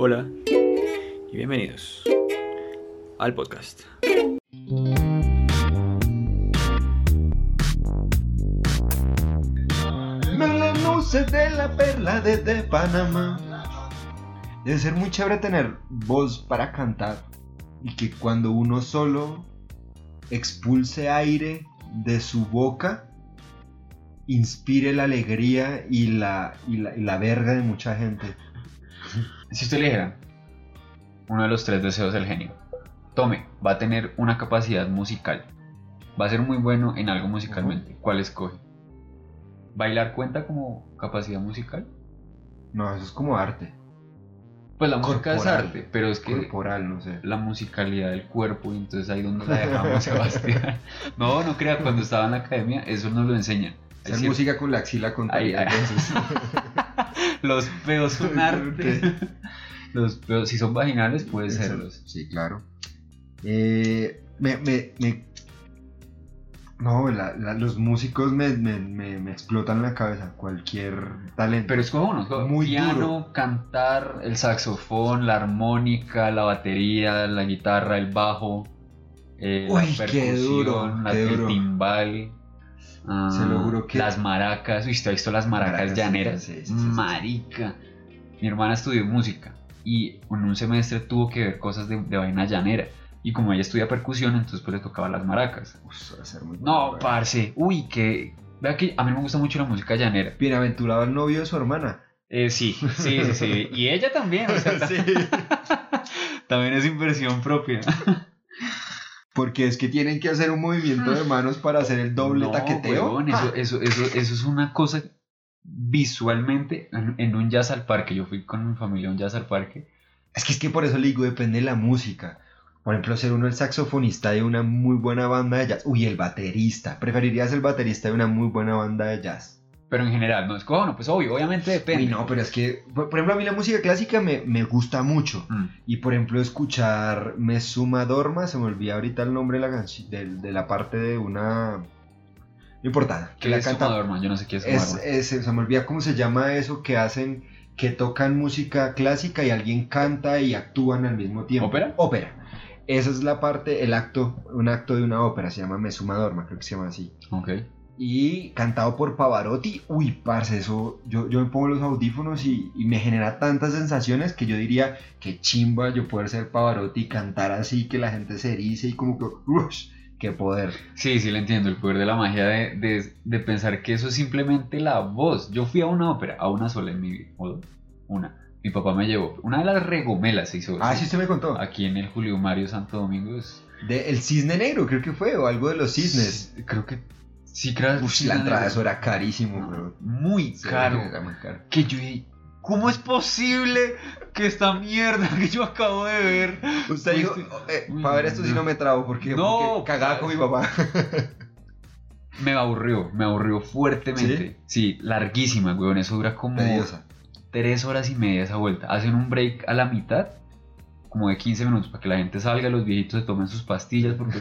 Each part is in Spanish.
Hola y bienvenidos al podcast. Luces de la perla desde Panamá. Debe ser muy chévere tener voz para cantar y que cuando uno solo expulse aire de su boca, inspire la alegría y la, y la, y la verga de mucha gente. Si usted le dijera uno de los tres deseos del genio, tome, va a tener una capacidad musical, va a ser muy bueno en algo musicalmente, ¿cuál escoge? ¿Bailar cuenta como capacidad musical? No, eso es como arte. Pues la música es arte, pero es que Corporal, no sé. la musicalidad del cuerpo, y entonces ahí donde la dejamos, Sebastián. No, no crea, cuando estaba en la academia, eso nos lo enseñan. Es música con la axila. Ay, ay. entonces. Los peos son arte. Los peos, si son vaginales, puede serlos. Sí, claro. Eh, me, me, me- No, la- la- los músicos me, me, me, me explotan la cabeza. Cualquier talento. Pero escoge uno, escoge Muy piano, duro. cantar, el saxofón, la armónica, la batería, la guitarra, el bajo, eh, Uy, la qué percusión, duro, la- qué el timbal. Ah, Se lo juro que- Las maracas, uy, ¿usted ha visto las maracas, Maracas, llaneras? sí, sí, sí, sí, sí. Marica. Mi hermana estudió música y en un semestre tuvo que ver cosas de, de vaina llanera. Y como ella estudia percusión, entonces pues le tocaba las maracas. Uf, ser muy No, bueno. parce, uy, que... Vea que a mí me gusta mucho la música llanera. Bienaventurado el novio de su hermana. Eh, sí, sí, sí, sí. Y ella también, o sea, Sí. también es inversión propia. Porque es que tienen que hacer un movimiento de manos para hacer el doble No, taqueteo. huevón, eso, eso, eso, eso es una cosa visualmente en, en un jazz al parque. Yo fui con mi familia a un jazz al parque. Es que es que por eso le digo, depende de la música. Por ejemplo, ser uno el saxofonista de una muy buena banda de jazz. Uy, el baterista. Preferiría ser el baterista de una muy buena banda de jazz. Pero en general, no es como, bueno, pues obvio, obviamente depende. Uy, no, pero es que, por, ejemplo, a mí la música clásica me, me gusta mucho. Mm. Y por ejemplo, escuchar Me Suma Dorma, se me olvida ahorita el nombre de la, de, de la parte de una... No importa. ¿Qué la es canta-? Yo no sé qué es Es, se me olvida cómo se llama eso que hacen, que tocan música clásica y alguien canta y actúan al mismo tiempo. ¿Ópera? Ópera. Esa es la parte, el acto, un acto de una ópera, se llama Dorma, creo que se llama así. Ok. Y cantado por Pavarotti, uy, parce, eso, yo, yo me pongo los audífonos y, y me genera tantas sensaciones que yo diría que chimba yo poder ser Pavarotti y cantar así, que la gente se erice y como que, uff, qué poder. Sí, sí, le entiendo. El poder de la magia de, de, de pensar que eso es simplemente la voz. Yo fui a una ópera, a una sola en mi vida. o dos, Una. Mi papá me llevó. Una de las regomelas se hizo. Ah, sí, usted me contó. Aquí en el Julio Mario Santo Domingo es. De El Cisne Negro, creo que fue, o algo de los cisnes. Creo que. Sí, creo Uf, la entrada, eso era carísimo, bro. Muy Sí, caro. era muy caro. Que yo dije, ¿cómo es posible que esta mierda que yo acabo de ver? Usted dijo, eh, para ver esto sí no me trabo, porque, No, porque cagaba con mi papá. Me aburrió, me aburrió fuertemente. Sí, larguísima, weón. Eso dura como Tediosa. tres horas y media esa vuelta. Hacen un break a la mitad, como de 15 minutos, para que la gente salga, los viejitos se tomen sus pastillas, porque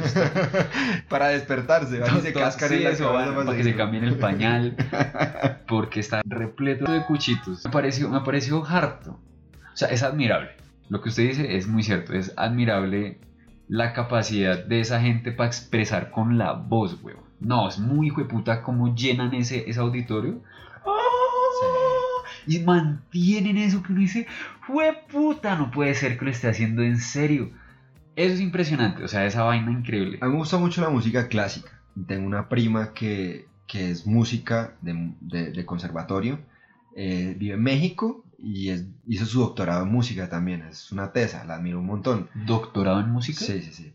para despertarse, van y se cascan Sí, en la eso, van, para que se cambien el pañal, porque está repleto de cuchitos. Me pareció, me pareció harto. O sea, es admirable. Lo que usted dice es muy cierto, es admirable la capacidad de esa gente para expresar con la voz, weón. No, es muy hijo de puta cómo llenan ese, ese auditorio. Y mantienen eso que uno dice, fue puta, no puede ser que lo esté haciendo en serio. Eso es impresionante, o sea, esa vaina increíble. A mí me gusta mucho la música clásica. Tengo una prima que, que es música de, de- de conservatorio. eh, vive en México y es- hizo su doctorado en música también. Es una tesa, la admiro un montón. ¿Doctorado en música? Sí, sí, sí.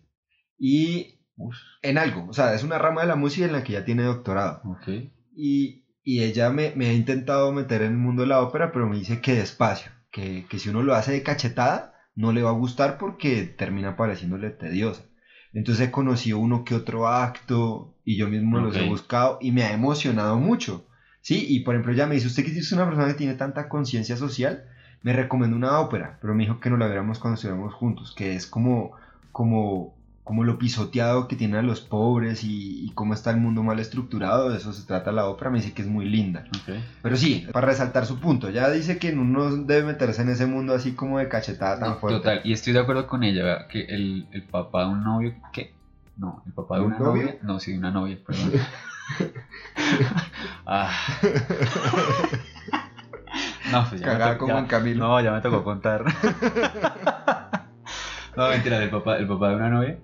Y Uf, en algo, o sea, es una rama de la música en la que ya tiene doctorado. ok. Y, y ella me, me ha intentado meter en el mundo de la ópera, pero me dice que despacio, que, que si uno lo hace de cachetada, no le va a gustar porque termina pareciéndole tediosa. Entonces he conocido uno que otro acto y yo mismo los he buscado y me ha emocionado mucho. Sí, y por ejemplo ella me dice, usted que es una persona que tiene tanta conciencia social, me recomendó una ópera, pero me dijo que no la viéramos cuando estuviéramos juntos, que es como, como como lo pisoteado que tienen a los pobres y, y cómo está el mundo mal estructurado, de eso se trata la ópera, me dice que es muy linda. Ok. Pero sí, para resaltar su punto, ya dice que uno no debe meterse en ese mundo así como de cachetada tan fuerte. Total, y estoy de acuerdo con ella, ¿verdad? que el, el papá de un novio, ¿qué? No, el papá de ¿De un una novio? novia. No, sí, de una novia, perdón. ah. No, pues ya tocó- como en Camilo. No, ya me tocó contar. no, mentira, el papá, el papá de una novia.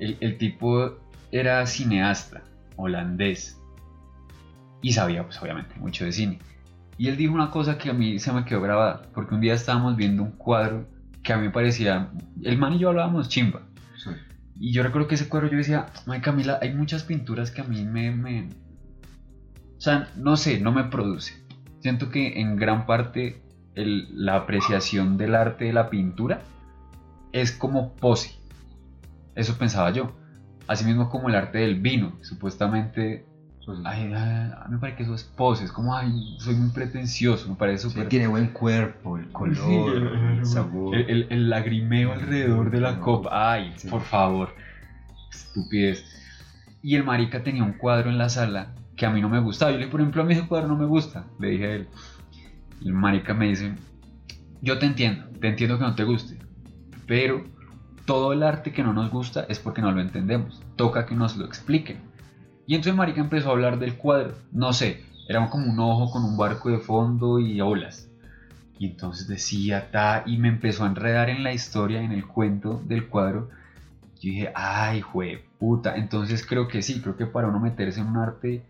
El, el tipo era cineasta, holandés. Y sabía, pues obviamente, mucho de cine. Y él dijo una cosa que a mí se me quedó grabada. Porque un día estábamos viendo un cuadro que a mí me parecía. El man y yo hablábamos chimba. Sí. Y yo recuerdo que ese cuadro yo decía, ay Camila, hay muchas pinturas que a mí me, me... O sea, no sé, no me produce. Siento que en gran parte el- la apreciación del arte de la pintura es como pose. Eso pensaba yo. Asimismo como el arte del vino. Supuestamente, ay, ay, a mí me parece que eso es pose. Es como, ay, soy muy pretencioso. Me parece Sí, súper... tiene buen cuerpo, el color, Sí, el sabor. el, el- el lagrimeo alrededor de la copa. Ay, Sí. por favor. Estupidez. Y el marica tenía un cuadro en la sala que a mí no me gustaba. Yo le dije, por ejemplo, a mí ese cuadro no me gusta. Le dije a él. Y el marica me dice, yo te entiendo, te entiendo que no te guste. Pero todo el arte que no nos gusta es porque no lo entendemos. Toca que nos lo expliquen. Y entonces marica empezó a hablar del cuadro. No sé, era como un ojo con un barco de fondo y olas. Y entonces decía, ta, y me empezó a enredar en la historia, en el cuento del cuadro. Yo dije, ay, jue puta. Entonces creo que sí, creo que para uno meterse en un arte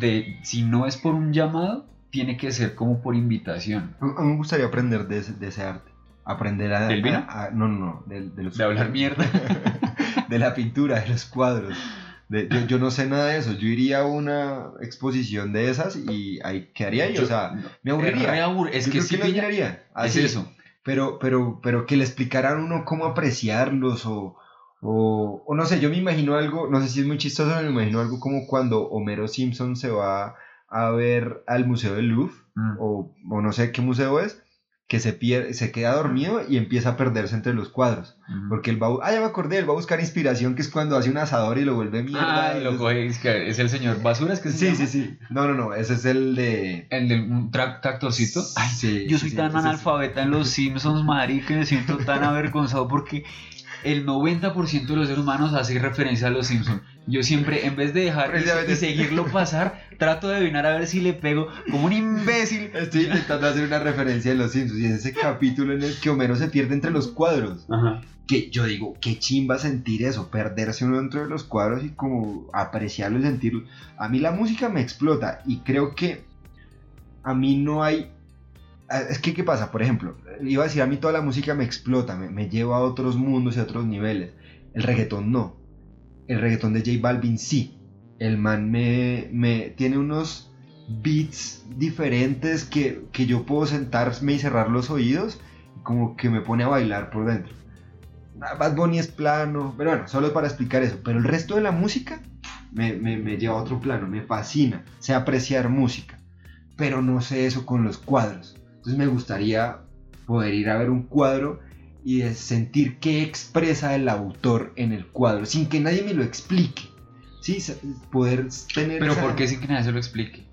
de, si no es por un llamado, tiene que ser como por invitación. A mí me gustaría aprender de ese arte. Aprender a... ¿Del vino? a- a- no, no, no. De, de los, De hablar mierda. de la pintura, de los cuadros. De- yo, yo no sé nada de eso. Yo iría a una exposición de esas y ahí quedaría. Yo- o sea, me aburriría. re abur- es Yo que sí pilla- miraría. es eso. Pero, pero, pero que le explicaran uno cómo apreciarlos o, o, o no sé, yo me imagino algo, no sé si es muy chistoso, me imagino algo como cuando Homero Simpson se va a ver al Museo del Louvre Mm. o, o no sé qué museo es, que se, pierde, se queda dormido y empieza a perderse entre los cuadros. Porque él va, a- ah, ya me acordé, él va a buscar inspiración, que es cuando hace un asador y lo vuelve mierda. Ay, lo Es- coge, es, que es el señor Basuras que se Sí, llama? sí, sí. No, no, no, ese es el de... El del un tra- tractorcito. Ay, Sí, yo soy sí, tan analfabeta en los Simpsons, madre, que me siento tan avergonzado porque el 90% de los seres humanos hace referencia a los Simpsons. Yo siempre, en vez de dejar y- seguirlo pasar, trato de adivinar a ver si le pego como un imbécil. Estoy intentando hacer una referencia de los Simpsons y es ese capítulo en el que Homero se pierde entre los cuadros. Ajá. Que yo digo, qué chimba sentir eso, perderse uno dentro de los cuadros y como apreciarlo y sentirlo. A mí la música me explota y creo que a mí no hay... ah, Es que, ¿qué pasa? Por ejemplo, iba a decir, a mí toda la música me explota, me, me lleva a otros mundos y a otros niveles. El reggaetón no. El reggaetón de J Balvin sí. El man me, me tiene unos beats diferentes que, que yo puedo sentarme y cerrar los oídos como que me pone a bailar por dentro. Ah, Bad Bunny es plano, pero bueno, solo para explicar eso. Pero el resto de la música me, me- me lleva a otro plano, me fascina. Sé apreciar música, pero no sé eso con los cuadros. Entonces me gustaría poder ir a ver un cuadro y sentir qué expresa el autor en el cuadro, sin que nadie me lo explique. Sí, poder tener... Pero esa- ¿por qué sin que nadie se lo explique?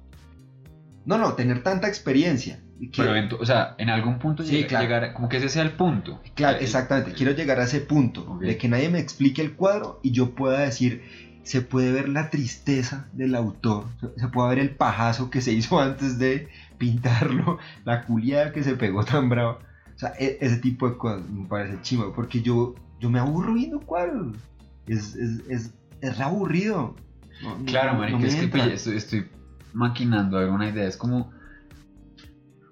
No, no, tener tanta experiencia. que- Pero, en tu- o sea, en algún punto Sí, claro. llegar, como que ese sea el punto. Claro, El- exactamente. Quiero llegar a ese punto de que nadie me explique el cuadro y yo pueda decir, se puede ver la tristeza del autor, se- se puede ver el pajazo que se hizo antes de pintarlo, la culiada que se pegó tan brava. O sea, e- ese tipo de cosas me parece chimo, porque yo, yo me aburro viendo cuadros. Es, es, es, es re aburrido. No- Claro, no marica, me es que pille, estoy, estoy maquinando alguna idea. Es como,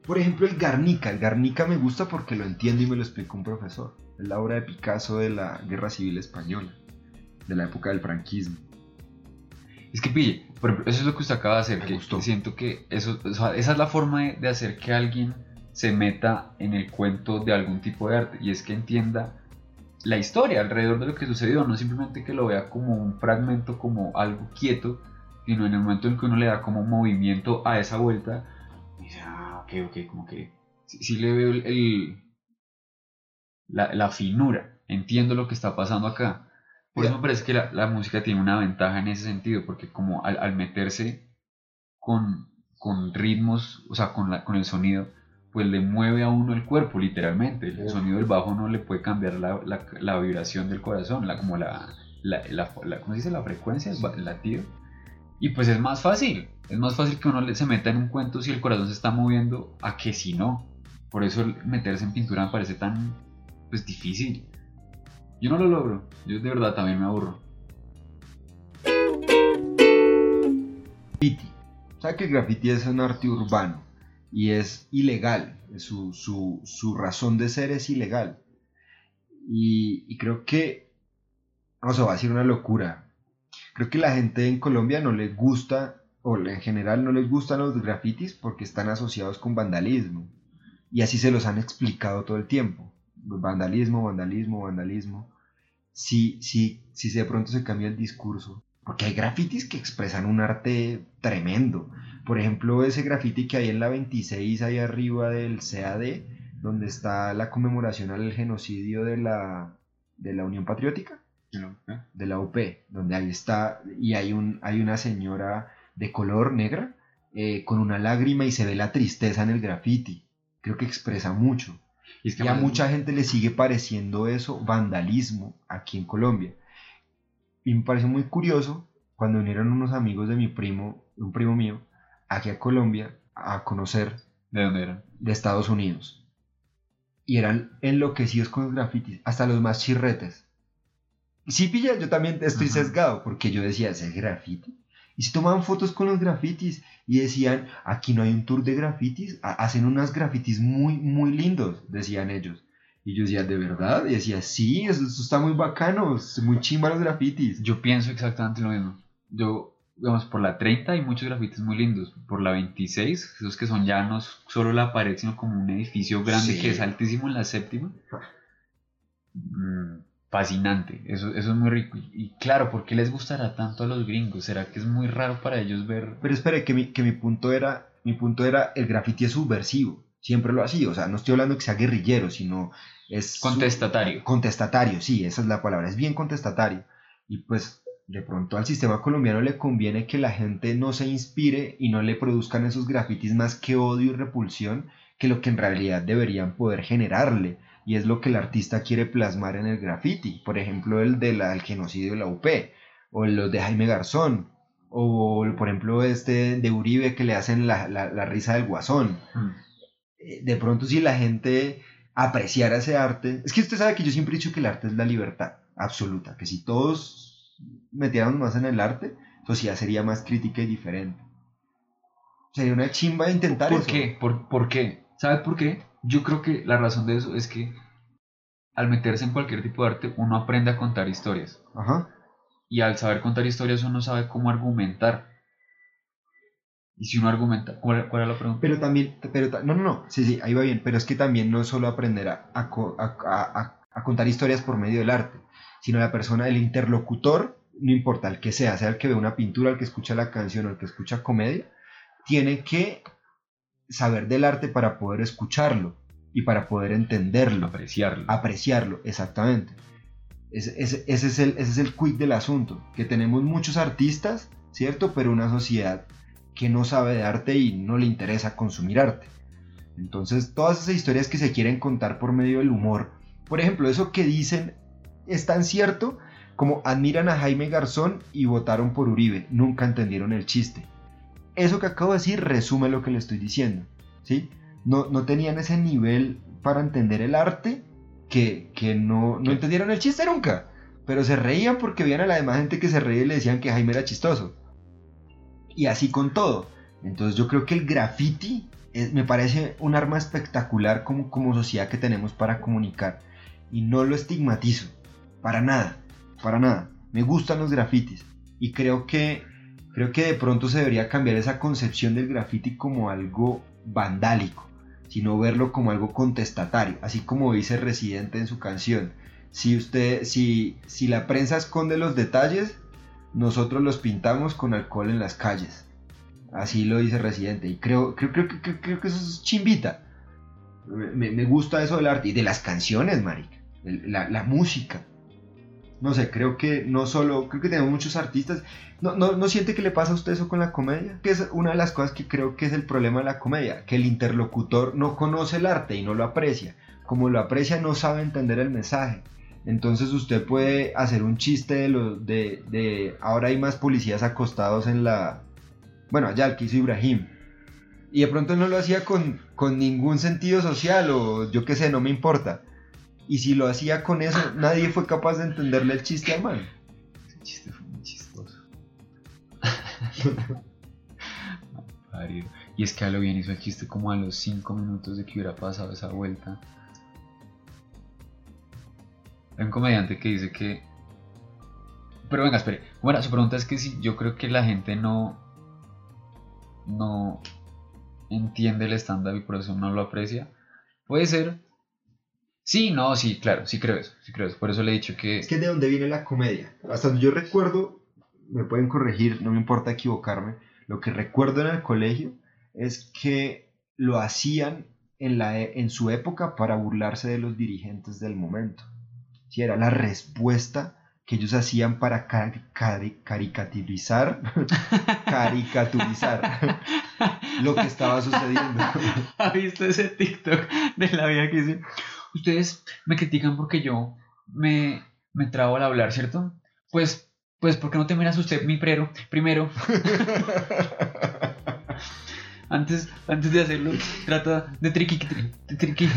Por ejemplo, el Garnica. El Garnica me gusta porque lo entiendo y me lo explicó un profesor. Es la obra de Picasso de la Guerra Civil Española, de la época del franquismo. Es que pille, por ejemplo, eso es lo que usted acaba de hacer. Me Que, gustó. siento que eso, o sea, esa es la forma de, de hacer que alguien se meta en el cuento de algún tipo de arte y es que entienda la historia alrededor de lo que sucedió, no simplemente que lo vea como un fragmento, como algo quieto, sino en el momento en que uno le da como movimiento a esa vuelta, dice, ah, ok, ok, como que sí, sí le veo el, el- la, la finura, entiendo lo que está pasando acá. Por eso me parece que la, la música tiene una ventaja en ese sentido, porque como al, al meterse con, con ritmos, o sea, con, la, con el sonido, pues le mueve a uno el cuerpo, literalmente. El sonido del bajo no le puede cambiar la, la, la vibración del corazón, la, como la, la, ¿cómo se dice? La frecuencia, el, latido. Y pues es más fácil, es más fácil que uno se meta en un cuento si el corazón se está moviendo a que si no. Por eso meterse en pintura me parece tan, pues, difícil. Yo no lo logro, yo de verdad también me aburro. graffiti. O sea que el graffiti es un arte urbano y es ilegal. Su, su, su razón de ser es ilegal. Y, creo que, sé, va a decir una locura. Creo que la gente en Colombia no les gusta, o en general no les gustan los grafitis porque están asociados con vandalismo. Y así se los han explicado todo el tiempo. Vandalismo, vandalismo, vandalismo. Si, si, si de pronto se cambia el discurso porque hay grafitis que expresan un arte tremendo. Por ejemplo, ese grafiti que hay en la 26, ahí arriba del CAD, donde está la conmemoración al genocidio de la, de la Unión Patriótica, de la UP, donde ahí está, y hay, un, hay una señora de color negra eh, con una lágrima y se ve la tristeza en el grafiti. Creo que expresa mucho. Y es que Y a mucha gente le sigue pareciendo eso vandalismo aquí en Colombia. Y me pareció muy curioso cuando vinieron unos amigos de mi primo, un primo mío, aquí a Colombia a conocer ¿De dónde eran? de Estados Unidos. Y eran enloquecidos con los grafitis, hasta los más chirretes. Sí, pilla, yo también estoy Ajá. sesgado, porque yo decía, ¿ese graffiti? Y se tomaban fotos con los grafitis y decían, aquí no hay un tour de grafitis, Ha- hacen unos grafitis muy, muy lindos, decían ellos. Y yo decía, ¿de verdad? Y decía, sí, eso, eso está muy bacano, es muy chimba los grafitis. Yo pienso exactamente lo mismo. Yo, digamos, por la 30 hay muchos grafitis muy lindos. Por la 26, esos que son ya no solo la pared, sino como un edificio grande Sí. que es altísimo en la séptima. Mm, fascinante. Eso, eso es muy rico. Y, y claro, ¿por qué les gustará tanto a los gringos? ¿Será que es muy raro para ellos ver? Pero espere, que mi, que mi punto era, mi punto era, el graffiti es subversivo, siempre lo ha sido, o sea, no estoy hablando que sea guerrillero, sino es... Contestatario. Contestatario, sí, esa es la palabra, es bien contestatario. Y pues de pronto al sistema colombiano le conviene que la gente no se inspire y no le produzcan esos grafitis más que odio y repulsión que lo que en realidad deberían poder generarle. Y es lo que el artista quiere plasmar en el graffiti. Por ejemplo, el del el genocidio de la UP, o los de Jaime Garzón, o por ejemplo este de Uribe que le hacen la, la- la risa del guasón. Mm. Eh, De pronto si la gente apreciara ese arte, es que usted sabe que yo siempre he dicho que el arte es la libertad absoluta, que si todos metiéramos más en el arte, sociedad sería más crítica y diferente. Sería una chimba intentar ¿Por eso. qué? ¿Por, por qué? ¿Sabe por qué? Yo creo que la razón de eso es que al meterse en cualquier tipo de arte uno aprende a contar historias. Ajá. Y al saber contar historias uno sabe cómo argumentar. Y si uno argumenta, ¿cuál, cuál era la pregunta? Pero también, pero, no, no, no, sí, sí, ahí va bien, pero es que también no es solo aprender a- a- a- a contar historias por medio del arte, sino la persona, el interlocutor, no importa el que sea, sea el que ve una pintura, el que escucha la canción o el que escucha comedia, tiene que saber del arte para poder escucharlo y para poder entenderlo, apreciarlo. apreciarlo, exactamente. Ese, ese- ese es el, ese es el quick del asunto, que tenemos muchos artistas, ¿cierto? Pero una sociedad que no sabe de arte y no le interesa consumir arte. Entonces, todas esas historias que se quieren contar por medio del humor, por ejemplo, eso que dicen es tan cierto como admiran a Jaime Garzón y votaron por Uribe, nunca entendieron el chiste. Eso que acabo de decir resume lo que le estoy diciendo, ¿sí? No, no tenían ese nivel para entender el arte que, que no, no entendieron el chiste nunca, pero se reían porque veían a la demás gente que se reía y le decían que Jaime era chistoso. Y así con todo. Entonces yo creo que el graffiti es- me parece un arma espectacular como, como sociedad que tenemos para comunicar. Y no lo estigmatizo. Para nada. Para nada. Me gustan los grafitis. Y creo que, creo que de pronto se debería cambiar esa concepción del graffiti como algo vandálico. Sino verlo como algo contestatario. Así como dice Residente en su canción. Si usted, si, si la prensa esconde los detalles, nosotros los pintamos con alcohol en las calles. Así lo dice Residente. Y creo, creo, creo, que- eso es chimbita. Me, gusta eso del arte y de las canciones, marica. El- La, la música. No sé, creo que no solo, creo que tenemos muchos artistas. No, no, ¿No siente que le pasa a usted eso con la comedia? Que es una de las cosas que creo que es el problema de la comedia, que el interlocutor no conoce el arte y no lo aprecia. Como lo aprecia, no sabe entender el mensaje. Entonces usted puede hacer un chiste de, lo, de, de ahora hay más policías acostados en la... Bueno, allá el que hizo Ibrahim. Y de pronto no lo hacía con, con ningún sentido social o yo qué sé, no me importa. Y si lo hacía con eso, nadie fue capaz de entenderle el chiste al man. Ese chiste fue muy chistoso. Y es que a lo bien hizo el chiste como a los 5 minutos de que hubiera pasado esa vuelta. Hay un comediante que dice que. Pero venga, espere. Bueno, su pregunta es que si yo creo que la gente no. No entiende el estándar y por eso no lo aprecia. Puede ser. Sí, no, sí, claro, sí creo eso, sí creo eso. Por eso le he dicho que. Es que de dónde viene la comedia. Hasta donde yo recuerdo, me pueden corregir, no me importa equivocarme. Lo que recuerdo en el colegio es que lo hacían en, la, e- en su época para burlarse de los dirigentes del momento. Sí, era la respuesta que ellos hacían para cari- cari- caricaturizar, caricaturizar lo que estaba sucediendo. ¿Ha visto ese TikTok de la vida que dice? Ustedes me critican porque yo me, me trabo al hablar, ¿cierto? Pues, pues, ¿por qué no te miras usted mi prero? Primero, antes, antes de hacerlo, trata de triqui, tri- de triqui,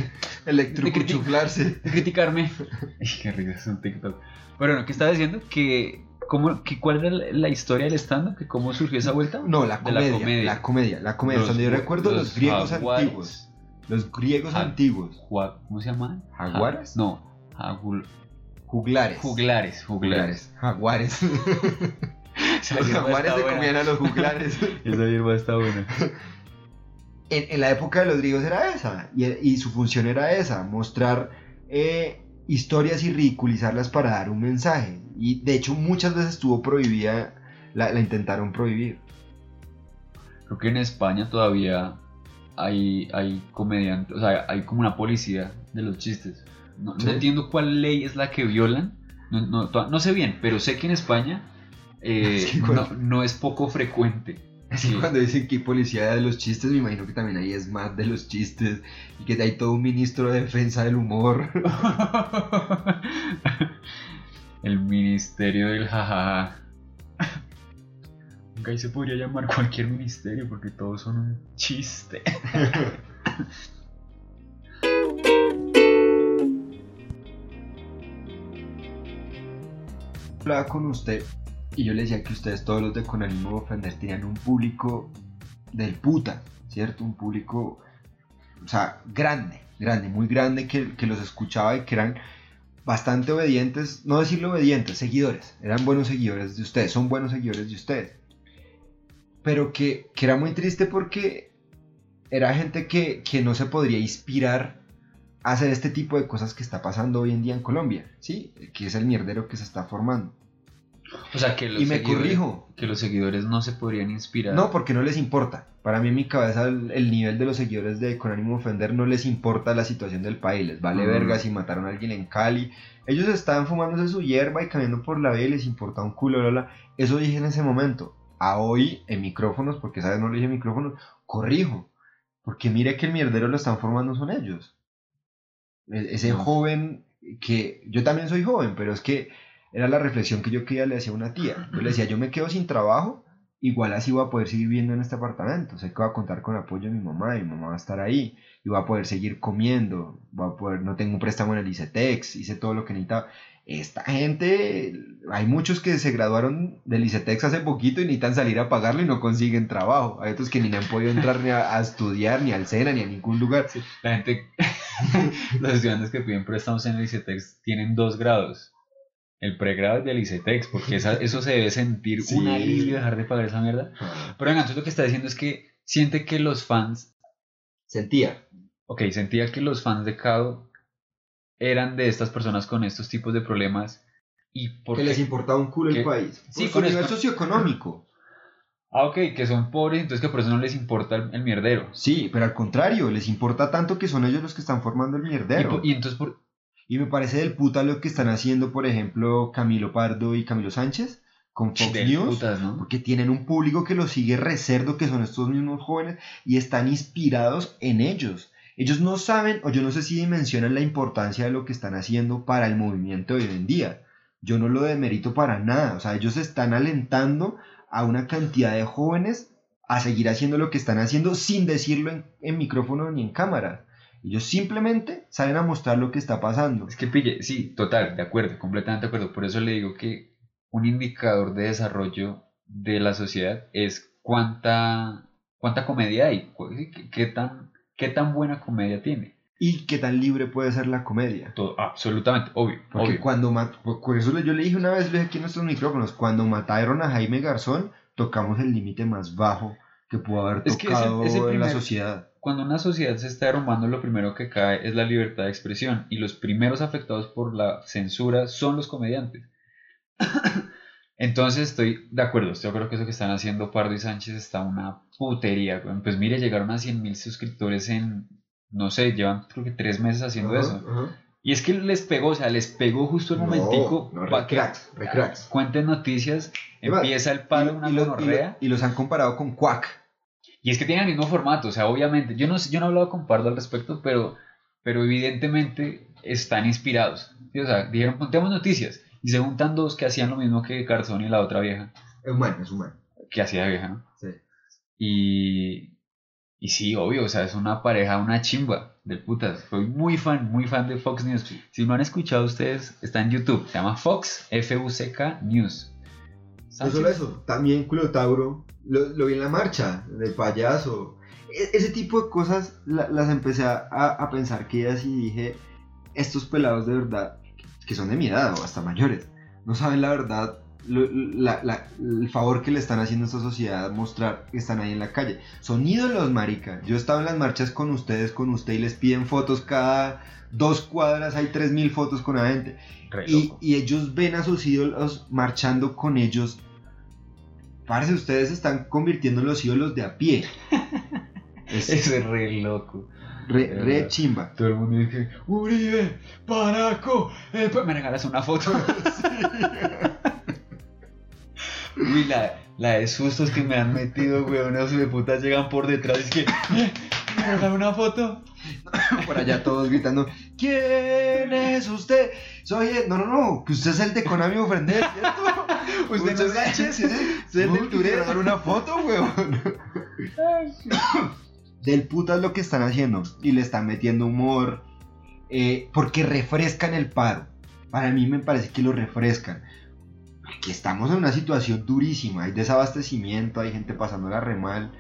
Electrocuchuflarse. de criticarme. Ay, qué risa, es un TikTok. Pero bueno, ¿qué estaba diciendo? Que, ¿cómo, que, ¿Cuál era la historia del stand-up? ¿Que ¿Cómo surgió esa vuelta? No, la De la comedia, comedia. la comedia, la comedia. Los- Hasta donde yo recuerdo, los, griegos jaguares. antiguos. Los griegos Ja- antiguos. ¿Cómo se llaman? ¿Jaguares? Ja- no, jagul- Juglares. juglares, juglares. Jaguares. Los jaguares se comían a los juglares. Esa hierba está buena. en, en la época de los griegos era esa. Y, y su función era esa: mostrar eh, historias y ridiculizarlas para dar un mensaje. Y de hecho, muchas veces estuvo prohibida. La, la intentaron prohibir. Creo que en España todavía hay, hay comediantes, o sea, hay como una policía de los chistes. No, no Sí. entiendo cuál ley es la que violan, no, no, no sé bien, pero sé que en España eh, Es que no, cuando- no es poco frecuente. Así Sí. cuando dicen que policía de los chistes, me imagino que también ahí es más de los chistes. Y que hay todo un ministro de defensa del humor. El ministerio del jajaja. Ahí se podría llamar cualquier ministerio porque todos son un chiste. hablaba con usted y yo le decía que ustedes todos los de Con ánimo de ofender tenían un público del puta, ¿cierto? Un público, o sea, grande, grande, muy grande que, que los escuchaba y que eran bastante obedientes, no decirlo obedientes, seguidores, eran buenos seguidores de ustedes, son buenos seguidores de ustedes. Pero que, que era muy triste porque era gente que, que no se podría inspirar a hacer este tipo de cosas que está pasando hoy en día en Colombia, ¿sí? Que es el mierdero que se está formando. O sea, que los, Y me corrijo. que los seguidores no se podrían inspirar. No, porque no les importa. Para mí en mi cabeza el, el nivel de los seguidores de Con ánimo de ofender no les importa la situación del país. Les vale Mm. verga si mataron a alguien en Cali. Ellos estaban fumándose su hierba y caminando por la vida y les importa un culo. bla, bla. Eso dije en ese momento. A hoy en micrófonos, porque sabes no dije en micrófonos, corrijo. Porque mire que el mierdero lo están formando son ellos. E- Ese No. joven que yo también soy joven, pero es que era la reflexión que yo quería le hacía a una tía. Yo le decía, yo me quedo sin trabajo, igual así voy a poder seguir viviendo en este apartamento. Sé que voy a contar con el apoyo de mi mamá, mi mamá va a estar ahí, y voy a poder seguir comiendo, voy a poder, no tengo un préstamo en el ICETEX, hice todo lo que necesitaba. Esta gente, hay muchos que se graduaron del ICETEX hace poquito y necesitan salir a pagarlo y no consiguen trabajo. Hay otros que ni han podido entrar ni a, a estudiar, ni al SENA, ni a ningún lugar. La gente, los estudiantes que piden préstamos en el ICETEX tienen dos grados. El pregrado y el ICETEX, porque esa- eso se debe sentir Sí. un alivio dejar de pagar esa mierda. Pero venga, entonces lo que está diciendo es que siente que los fans, Sentía. ok, sentía que los fans de Kao eran de estas personas con estos tipos de problemas y Que porque... les importaba un culo el que- país. Sí, Por su con nivel esto- socioeconómico. Ah, ok, que son pobres, entonces que por eso no les importa el, el mierdero. Sí, pero al contrario, les importa tanto que son ellos los que están formando el mierdero. y entonces, por, Y me parece del puta lo que están haciendo, por ejemplo, Camilo Pardo y Camilo Sánchez con Fox News. putas, ¿no? Porque tienen un público que los sigue recerdo, que son estos mismos jóvenes, y están inspirados en ellos. Ellos no saben, o yo no sé si dimensionan la importancia de lo que están haciendo para el movimiento de hoy en día. Yo no lo demerito para nada. O sea, ellos están alentando a una cantidad de jóvenes a seguir haciendo lo que están haciendo sin decirlo en, en micrófono ni en cámara. Ellos simplemente salen a mostrar lo que está pasando. Es que pille, sí, total, de acuerdo, completamente de acuerdo. Por eso le digo que un indicador de desarrollo de la sociedad es cuánta, cuánta comedia hay, qué, qué tan, qué tan buena comedia tiene. Y qué tan libre puede ser la comedia. Todo, absolutamente, obvio, Porque obvio. cuando por eso yo le dije una vez, aquí en nuestros micrófonos, cuando mataron a Jaime Garzón, tocamos el límite más bajo que pudo haber Es que tocado en la sociedad. Cuando una sociedad se está derrumbando, lo primero que cae es la libertad de expresión y los primeros afectados por la censura son los comediantes. Entonces estoy de acuerdo, de acuerdo que eso que están haciendo Pardo y Sánchez está una putería. Pues mire, llegaron a 100 mil suscriptores en, no sé, llevan creo que tres meses haciendo eso. Y es que les pegó, o sea, les pegó justo el momentico No, no, pa' re que cuenten noticias, empieza el palo, Y- una y, lo- y lo- y los han comparado con Quack. Y es que tienen el mismo formato, o sea, obviamente, yo no yo no he hablado con Pardo al respecto, pero, pero evidentemente están inspirados. O sea, dijeron, contemos noticias. Y se juntan dos que hacían lo mismo que Garzón y la otra vieja, Es humano, es humano. que hacía de vieja, ¿no? Sí. Y, y sí, obvio, o sea, es una pareja, una chimba del putas. Soy muy fan, muy fan de Fox News. Si no han escuchado ustedes, está en YouTube, se llama Fox, F-U-C-K News. No solo eso, también Clotauro, lo, lo vi en la marcha, del payaso. E- ese tipo de cosas la- las empecé a, a pensar que así dije, estos pelados de verdad, que son de mi edad o hasta mayores, no saben la verdad, lo- la- la- el favor que le están haciendo a esta sociedad mostrar que están ahí en la calle. Son ídolos, marica. Yo he estado en las marchas con ustedes, con usted y les piden fotos cada dos cuadras, hay tres mil fotos con la gente. Y, ellos ven a sus ídolos marchando con ellos. Parece, ustedes se están convirtiendo en los ídolos de a pie. Es Eso es re loco. Re, de re chimba. Todo el mundo dice, Uribe, Paraco, el pa-". me regalas una foto. Uy, la, la de sustos que me han metido, weón, esos de putas llegan por detrás, es que, "Eh, me regalan una foto. Por allá todos gritando: ¿Quién es usted? Soy el... No, no, no, que usted es el de Konami Ofrender, ¿cierto? Usted no es ese es el del Touré. dar una foto, weón. Del puta es lo que están haciendo. Y le están metiendo humor. eh, porque refrescan el paro. Para mí me parece que lo refrescan. Aquí estamos en una situación durísima. Hay desabastecimiento, hay gente pasándola re mal.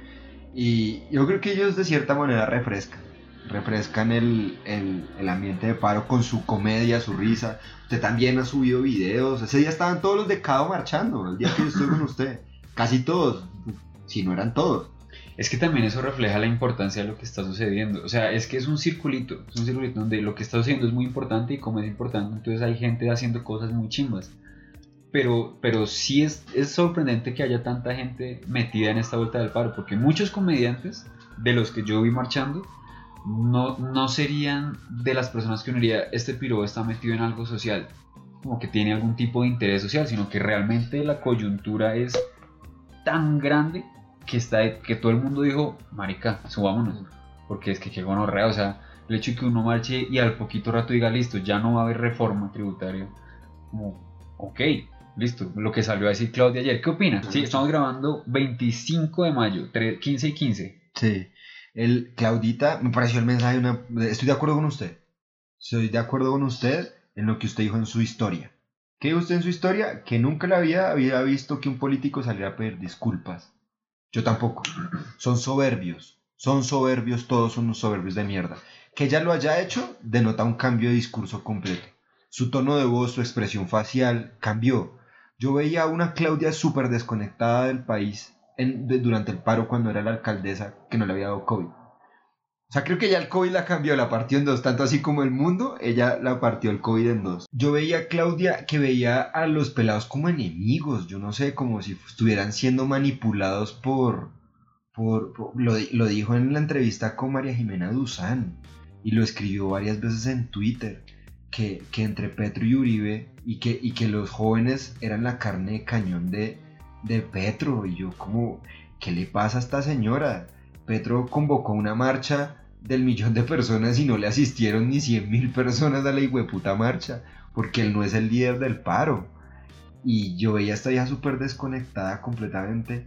Y yo creo que ellos de cierta manera refrescan. Refrescan el, el- el ambiente de paro con su comedia, su risa. Usted también ha subido videos. Ese día estaban todos los de Cado marchando. El día que yo estuve con usted. Casi todos. Si no eran todos. Es que también eso refleja la importancia de lo que está sucediendo. O sea, es que es un circulito, un circulito donde lo que está sucediendo es muy importante y como es importante, entonces hay gente haciendo cosas muy chimbas. Pero, pero sí es, es sorprendente que haya tanta gente metida en esta vuelta del paro, porque muchos comediantes de los que yo vi marchando no, no serían de las personas que uno diría, este piro está metido en algo social, como que tiene algún tipo de interés social, sino que realmente la coyuntura es tan grande que, está, que todo el mundo dijo, marica, subámonos, porque es que qué gonorrea, o sea, el hecho de que uno marche y al poquito rato diga, listo, ya no va a haber reforma tributaria, como, ok, listo, lo que salió a decir Claudia ayer, ¿qué opina? Sí, estamos grabando 25 de mayo, tre- 15 y 15. Sí. El, Claudita, me pareció el mensaje, una, estoy de acuerdo con usted. Estoy de acuerdo con usted en lo que usted dijo en su historia. ¿Qué dijo usted en su historia? Que nunca la había, había visto que un político saliera a pedir disculpas. Yo tampoco. Son soberbios. Son soberbios, todos son unos soberbios de mierda. Que ella lo haya hecho denota un cambio de discurso completo. Su tono de voz, su expresión facial cambió. Yo veía a una Claudia súper desconectada del país durante el paro cuando era la alcaldesa que no le había dado COVID. O sea, creo que ya el COVID la cambió, la partió en dos, tanto así como el mundo, ella la partió el COVID en dos. Yo veía a Claudia que veía a los pelados como enemigos, yo no sé, como si estuvieran siendo manipulados por... por, lo, lo dijo en la entrevista con María Jimena Duzán y lo escribió varias veces en Twitter. que, que entre Petro y Uribe y que, y que los jóvenes eran la carne de cañón de, de Petro. Y yo como, ¿qué le pasa a esta señora? Petro convocó una marcha del millón de personas y no le asistieron ni 100 mil personas a la puta marcha, porque él no es el líder del paro. Y yo veía a esta vieja súper desconectada completamente.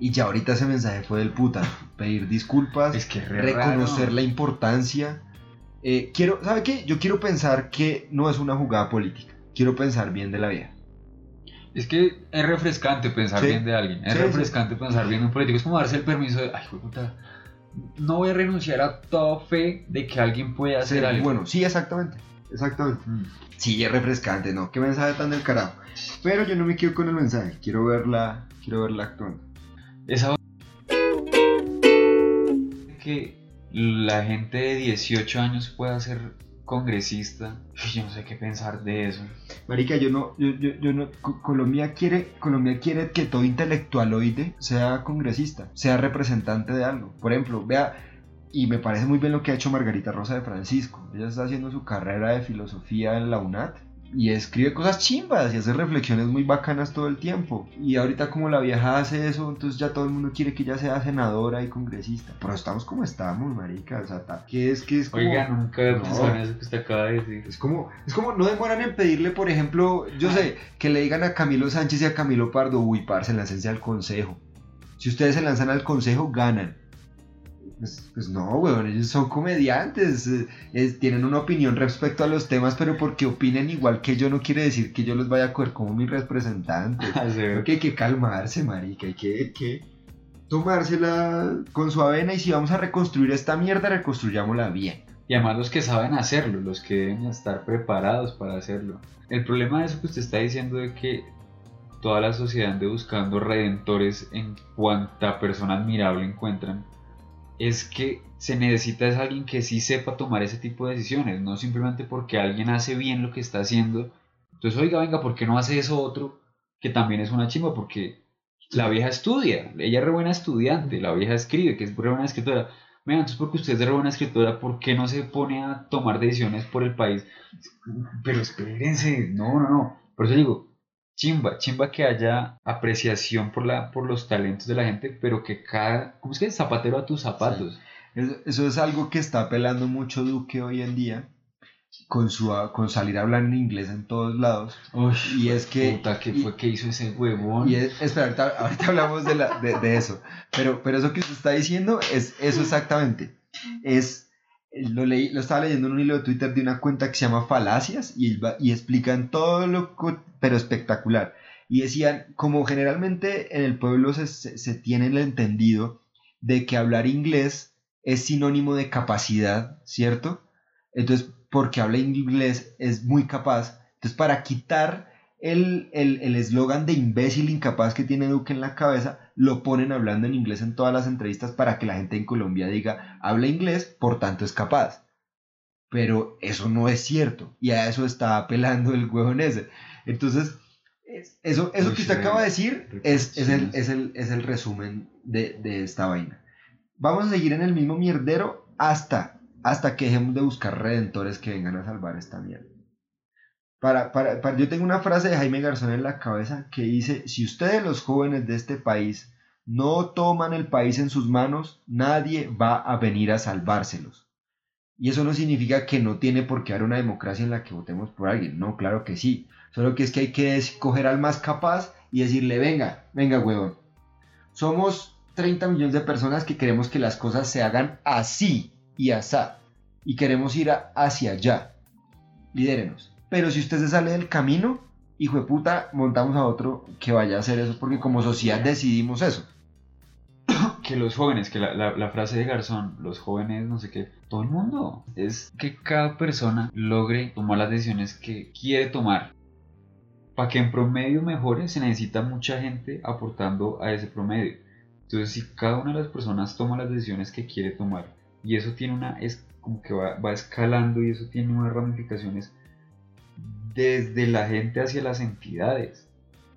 Y ya ahorita ese mensaje fue del puta. Pedir disculpas, Es que reconocer raro. la importancia. Eh, quiero, ¿sabe qué? Yo quiero pensar que no es una jugada política. Quiero pensar bien de la vieja. Es que es refrescante pensar Sí. bien de alguien. Es Sí, refrescante pensar bien de un político. Es como darse el permiso de, ay, puta, no voy a renunciar a toda fe de que alguien puede hacer algo. Bueno, sí, exactamente. Exactamente. Mm. Sí, es refrescante, ¿no? Qué mensaje tan del carajo. Pero yo no me quedo con el mensaje. Quiero verla, quiero verla actuando. Esa que la gente de 18 años pueda ser congresista. Yo no sé qué pensar de eso. Marica, yo no, yo, yo, yo no, Co- Colombia quiere, Colombia quiere que todo intelectualoide sea congresista, sea representante de algo. Por ejemplo, vea, y me parece muy bien lo que ha hecho Margarita Rosa de Francisco. Ella está haciendo su carrera de filosofía en la UNAT y escribe cosas chimbas y hace reflexiones muy bacanas todo el tiempo. Y ahorita como la vieja hace eso, entonces ya todo el mundo quiere que ella sea senadora y congresista. Pero estamos como estamos, marica. O sea, que es que es como... Oiga, nunca No. pensado en eso que usted acaba de decir. Es como, es como, no demoran en pedirle, por ejemplo, yo sé, que le digan a Camilo Sánchez y a Camilo Pardo, uy, parce, láncense al consejo. Si ustedes se lanzan al consejo, ganan. Pues, pues no, weón, ellos son comediantes, eh, es- tienen una opinión respecto a los temas, pero porque opinen igual que yo no quiere decir que yo los vaya a coger como mi representante. Creo que hay que calmarse, marica, hay que, hay que tomársela con su avena y si vamos a reconstruir esta mierda, reconstruyámosla bien. Y además los que saben hacerlo, los que deben estar preparados para hacerlo. El problema de eso que usted está diciendo de que toda la sociedad ande buscando redentores en cuanta persona admirable encuentran, es que se necesita es alguien que sí sepa tomar ese tipo de decisiones, no simplemente porque alguien hace bien lo que está haciendo. Entonces, oiga, venga, ¿por qué no hace eso otro? Que también es una chimba, porque la vieja estudia, ella es re buena estudiante, la vieja escribe, que es re buena escritora. Venga, entonces porque usted es re buena escritora, ¿por qué no se pone a tomar decisiones por el país? Pero espérense, no, no, no. Por eso digo, chimba, chimba que haya apreciación por, la, por los talentos de la gente, pero que cada, ¿cómo es que es? Zapatero a tus zapatos. Eso, eso es algo que está apelando mucho Duque hoy en día, con, su, con salir a hablar en inglés en todos lados. Uy, Y es que... puta, ¿qué y- fue que hizo ese huevón? Y es, espera, ahorita, ahorita hablamos de, la- de- de eso. Pero, pero eso que usted está diciendo es eso exactamente. Es, lo, leí, lo estaba leyendo en un hilo de Twitter de una cuenta que se llama Falacias y, y explican todo lo, pero espectacular. Y decían, como generalmente en el pueblo se, se, se tiene el entendido de que hablar inglés es sinónimo de capacidad, ¿cierto? Entonces, porque habla inglés es muy capaz. Entonces, para quitar el el- el eslogan de imbécil incapaz que tiene Duque en la cabeza, lo ponen hablando en inglés en todas las entrevistas para que la gente en Colombia diga, habla inglés, por tanto es capaz. Pero eso no es cierto. Y a eso está apelando el huevón ese. Entonces, es- eso, eso Uy, que usted acaba de decir es, es, el, es, el, es el resumen de, de esta vaina. Vamos a seguir en el mismo mierdero hasta, hasta que dejemos de buscar redentores que vengan a salvar esta mierda. Yo tengo una frase de Jaime Garzón en la cabeza que dice, si ustedes los jóvenes de este país no toman el país en sus manos, nadie va a venir a salvárselos. Y eso no significa que no tiene por qué haber una democracia en la que votemos por alguien. No, claro que sí. Solo que es que hay que escoger al más capaz y decirle, venga, venga, huevón. Somos 30 millones de personas que queremos que las cosas se hagan así y asá. Y queremos ir a- hacia allá. Lidérenos. Pero si usted se sale del camino, hijo de puta, montamos a otro que vaya a hacer eso porque como sociedad decidimos eso. que los jóvenes, que la, la- frase de Garzón, los jóvenes, no sé qué, todo el mundo, es que cada persona logre tomar las decisiones que quiere tomar. Para que en promedio mejore se necesita mucha gente aportando a ese promedio. Entonces si cada una de las personas toma las decisiones que quiere tomar y eso tiene una, es como que va, va escalando y eso tiene unas ramificaciones desde la gente hacia las entidades.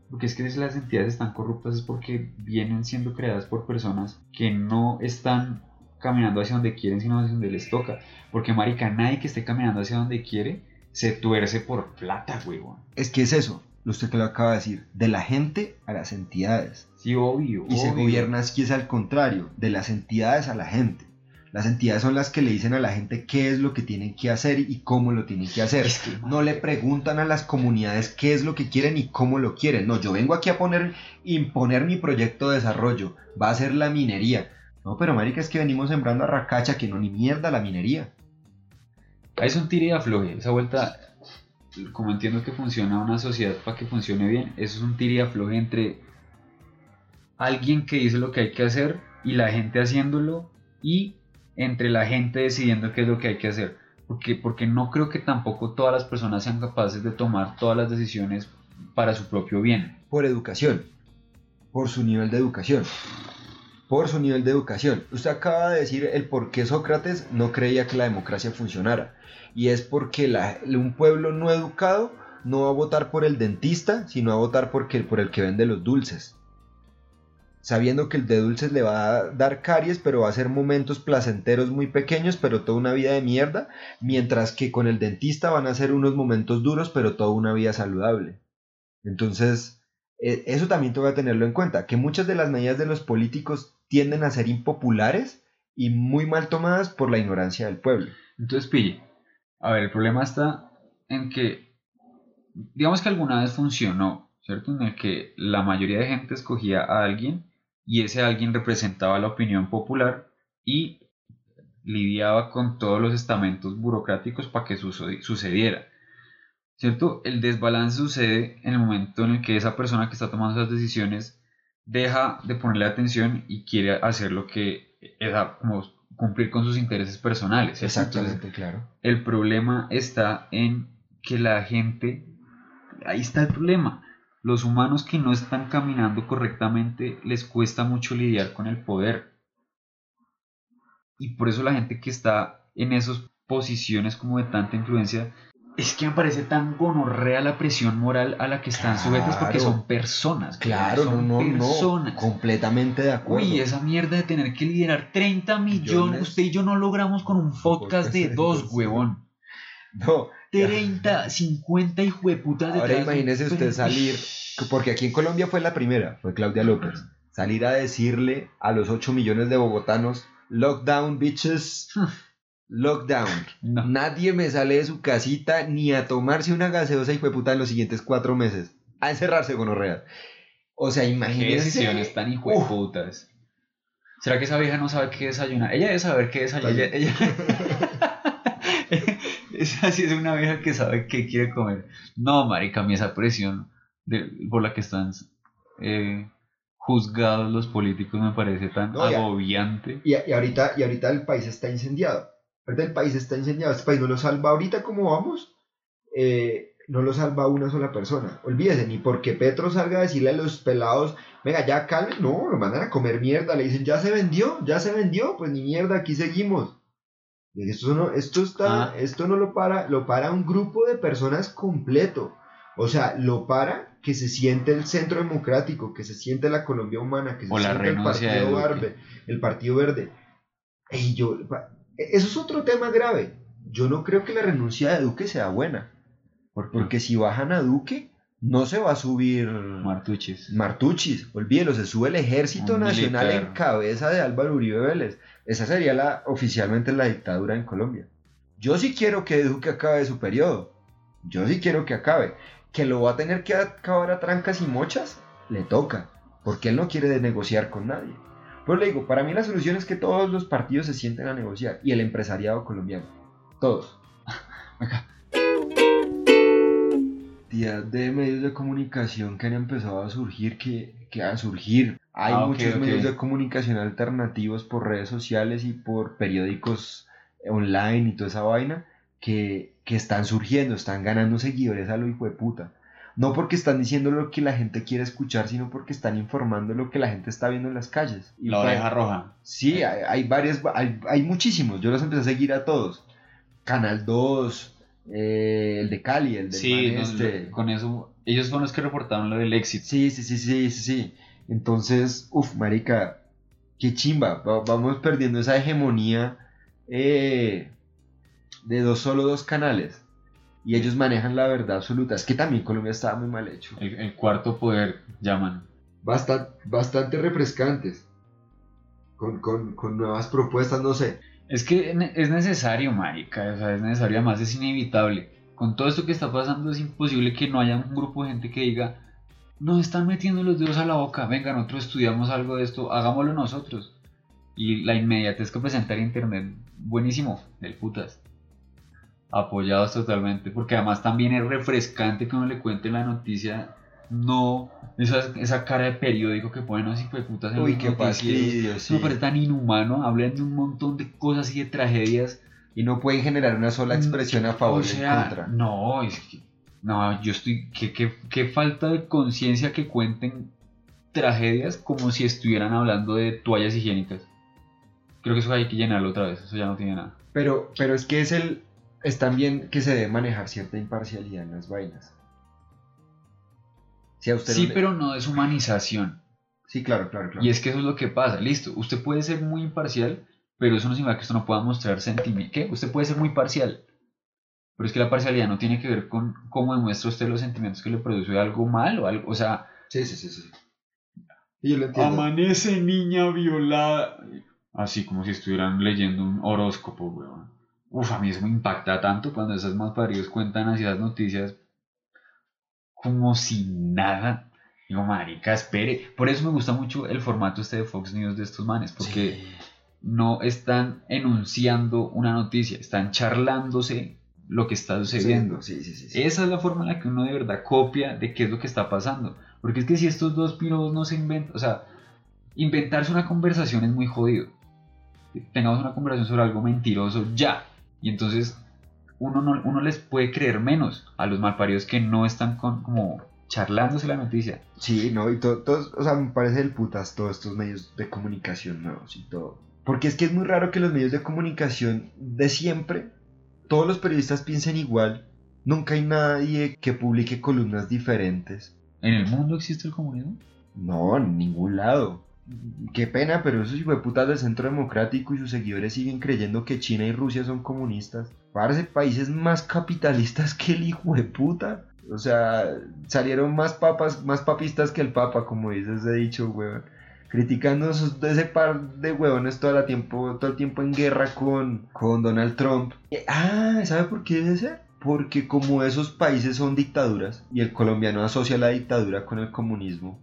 Porque es que si las entidades están corruptas es porque vienen siendo creadas por personas que no están caminando hacia donde quieren, sino hacia donde les toca. Porque, marica, nadie que esté caminando hacia donde quiere se tuerce por plata, huevón. Es que es eso, usted que lo acaba de decir, de la gente a las entidades. Sí, obvio. Y se gobierna es que es al contrario, de las entidades a la gente. Las entidades son las que le dicen a la gente qué es lo que tienen que hacer y cómo lo tienen que hacer. Es que- No le preguntan a las comunidades qué es lo que quieren y cómo lo quieren. No, yo vengo aquí a poner, imponer mi proyecto de desarrollo. Va a ser la minería. No, pero marica, es que venimos sembrando a racacha, que no ni mierda la minería. Es un tire y afloje. Esa vuelta, como entiendo que funciona una sociedad para que funcione bien, eso es un tire y afloje entre alguien que dice lo que hay que hacer y la gente haciéndolo y entre la gente decidiendo qué es lo que hay que hacer. Porque, porque no creo que tampoco todas las personas sean capaces de tomar todas las decisiones para su propio bien. Por educación. Por su nivel de educación. Por su nivel de educación. Usted acaba de decir el por qué Sócrates no creía que la democracia funcionara. Y es porque la- un pueblo no educado no va a votar por el dentista, sino a votar porque, por el que vende los dulces. Sabiendo que el de dulces le va a dar caries, pero va a ser momentos placenteros muy pequeños, pero toda una vida de mierda. Mientras que con el dentista van a ser unos momentos duros, pero toda una vida saludable. Entonces, eh, eso también que tenerlo en cuenta, que muchas de las medidas de los políticos tienden a ser impopulares y muy mal tomadas por la ignorancia del pueblo. Entonces, pille. A ver, el problema está en que, digamos que alguna vez funcionó, ¿cierto? En el que la mayoría de gente escogía a alguien y ese alguien representaba la opinión popular y lidiaba con todos los estamentos burocráticos para que suce- sucediera. ¿Cierto? El desbalance sucede en el momento en el que esa persona que está tomando esas decisiones deja de ponerle atención y quiere hacer lo que era como cumplir con sus intereses personales. ¿cierto? Entonces, claro. el problema está en que la gente, ahí está el problema. Los humanos que no están caminando correctamente les cuesta mucho lidiar con el poder. Y por eso la gente que está en esas posiciones como de tanta influencia, es que me parece tan gonorrea la presión moral a la que están sujetas porque son personas. Claro, son no, personas. no, completamente de acuerdo. Uy, esa mierda de tener que liderar 30 millones. Millones. Usted y yo no logramos con un podcast de dos. huevón. No, 30, 50 hijueputas ahora detrás. imagínese usted salir, porque aquí en Colombia fue la primera, fue Claudia López, salir a decirle a los 8 millones de bogotanos, lockdown bitches, lockdown. No. Nadie me sale de su casita ni a tomarse una gaseosa y puta en los siguientes cuatro meses. A encerrarse con orrea. O sea, Qué imagínese. decisiones tan hijueputas. ¿Será que esa vieja no sabe qué desayunar? Ella debe saber qué desayunar. Ella, ella- esa sí es una vieja que sabe qué quiere comer. No, marica, mí esa presión de- por la que están eh, juzgados los políticos me parece tan No, agobiante. Y, y ahorita, y ahorita el país está incendiado. Ahorita el país está incendiado. Este país no lo salva ahorita como vamos. eh, no lo salva una sola persona. Olvídese, ni porque Petro salga a decirle a los pelados, venga, ya calmen, no, lo mandan a comer mierda. Le dicen, ya se vendió, ya se vendió, pues ni mierda, aquí seguimos. Esto no, esto está, Ah. esto no lo para, lo para un grupo de personas completo. O sea, lo para que se siente el centro democrático, que se siente la Colombia humana, que se O siente el partido el partido verde. Y yo, pa- eso es otro tema grave. Yo no creo que la renuncia de Duque sea buena. Porque si bajan a Duque, no se va a subir Martuches. Martuchis. Olvídelo, se sube el ejército Un nacional militar. en cabeza de Álvaro Uribe Vélez. Esa sería la, oficialmente la dictadura en Colombia. Yo sí quiero que Duque acabe su periodo. Yo sí quiero que acabe. Que lo va a tener que acabar a trancas y mochas, le toca. Porque él no quiere negociar con nadie. Pero le digo, para mí la solución es que todos los partidos se sienten a negociar. Y el empresariado colombiano. Todos. Cantidad de medios de comunicación que han empezado a surgir, que, que a surgir. Hay Ah, muchos medios de comunicación alternativos por redes sociales y por periódicos online y toda esa vaina que, que están surgiendo, están ganando seguidores a lo hijo de puta. No porque están diciendo lo que la gente quiere escuchar, sino porque están informando lo que la gente está viendo en las calles. Y La oreja roja. Sí, hay, hay varias, hay, hay muchísimos. Yo los empecé a seguir a todos. Canal 2, eh, el de Cali, el de Sí, no, con eso. Ellos fueron los que reportaron lo del éxito. Sí, sí, sí, sí, sí, sí. Entonces, uff, marica, qué chimba. Va- vamos perdiendo esa hegemonía eh, de dos, solo dos canales. y ellos manejan la verdad absoluta. Es que también Colombia estaba muy mal hecho. El, el cuarto poder, llaman. Bastante, bastante refrescantes. Con, con, con nuevas propuestas, no sé. Es que es necesario, marica, o sea, es necesario, además es inevitable. Con todo esto que está pasando es imposible que no haya un grupo de gente que diga, nos están metiendo los dedos a la boca, venga, nosotros estudiamos algo de esto, hagámoslo nosotros. Y la inmediatez que presenta el internet, buenísimo, del putas. Apoyados totalmente, porque además también es refrescante que uno le cuente la noticia, no esa, esa cara de periódico que ponen así de putas en Uy, los qué fastidio, sí. parece tan inhumano, hablan de un montón de cosas y de tragedias. Y no pueden generar una sola expresión a favor o sea, en contra. No, es que, no, yo estoy, qué, qué- qué falta de conciencia que cuenten tragedias como si estuvieran hablando de toallas higiénicas. Creo que eso hay que llenarlo otra vez, eso ya no tiene nada. Pero, pero es que es el. Es también que se debe manejar cierta imparcialidad en las vainas. Si a usted no Sí, le- pero no deshumanización. Sí, claro, claro, claro. Y es que eso es lo que pasa, listo, usted puede ser muy imparcial, pero eso no significa que usted no pueda mostrar sentimiento. ¿Qué? Usted puede ser muy parcial, pero es que la parcialidad no tiene que ver con cómo demuestra usted los sentimientos que le produce algo mal o algo, o sea, Sí, sí, sí, sí. Y yo lo entiendo. amanece niña violada, así como si estuvieran leyendo un horóscopo, weón. Uf, a mí eso me impacta tanto cuando esas malparidos cuentan así las noticias como si nada. Digo, marica, espere. Por eso me gusta mucho el formato este de Fox News de estos manes, porque Sí. no están enunciando una noticia, están charlándose lo que está sucediendo. Sí, sí, sí. sí. Esa es la forma en la que uno de verdad copia de qué es lo que está pasando. Porque es que si estos dos piros no se inventan, o sea, inventarse una conversación es muy jodido. Tengamos una conversación sobre algo mentiroso ya. Y entonces uno, no, uno les puede creer menos a los malparidos que no están con, como charlándose la noticia. Sí, no, y to- todos, o sea, me parece el putas todos estos medios de comunicación nuevos y todo. Porque es que es muy raro que los medios de comunicación de siempre, todos los periodistas piensen igual. Nunca hay nadie que publique columnas diferentes. ¿En el mundo existe el comunismo? No, en ningún lado. Qué pena, pero esos putas del Centro Democrático y sus seguidores siguen creyendo que China y Rusia son comunistas. Parece países más capitalistas que el hijo de puta. O sea, salieron más papas, más papistas que el papa, como dice ese dicho, weón. Criticando esos, ese par de huevones todo el tiempo, todo el tiempo en guerra con, con Donald Trump. Eh, Ah, ¿sabe por qué debe ser? Porque como esos países son dictaduras y el colombiano asocia la dictadura con el comunismo,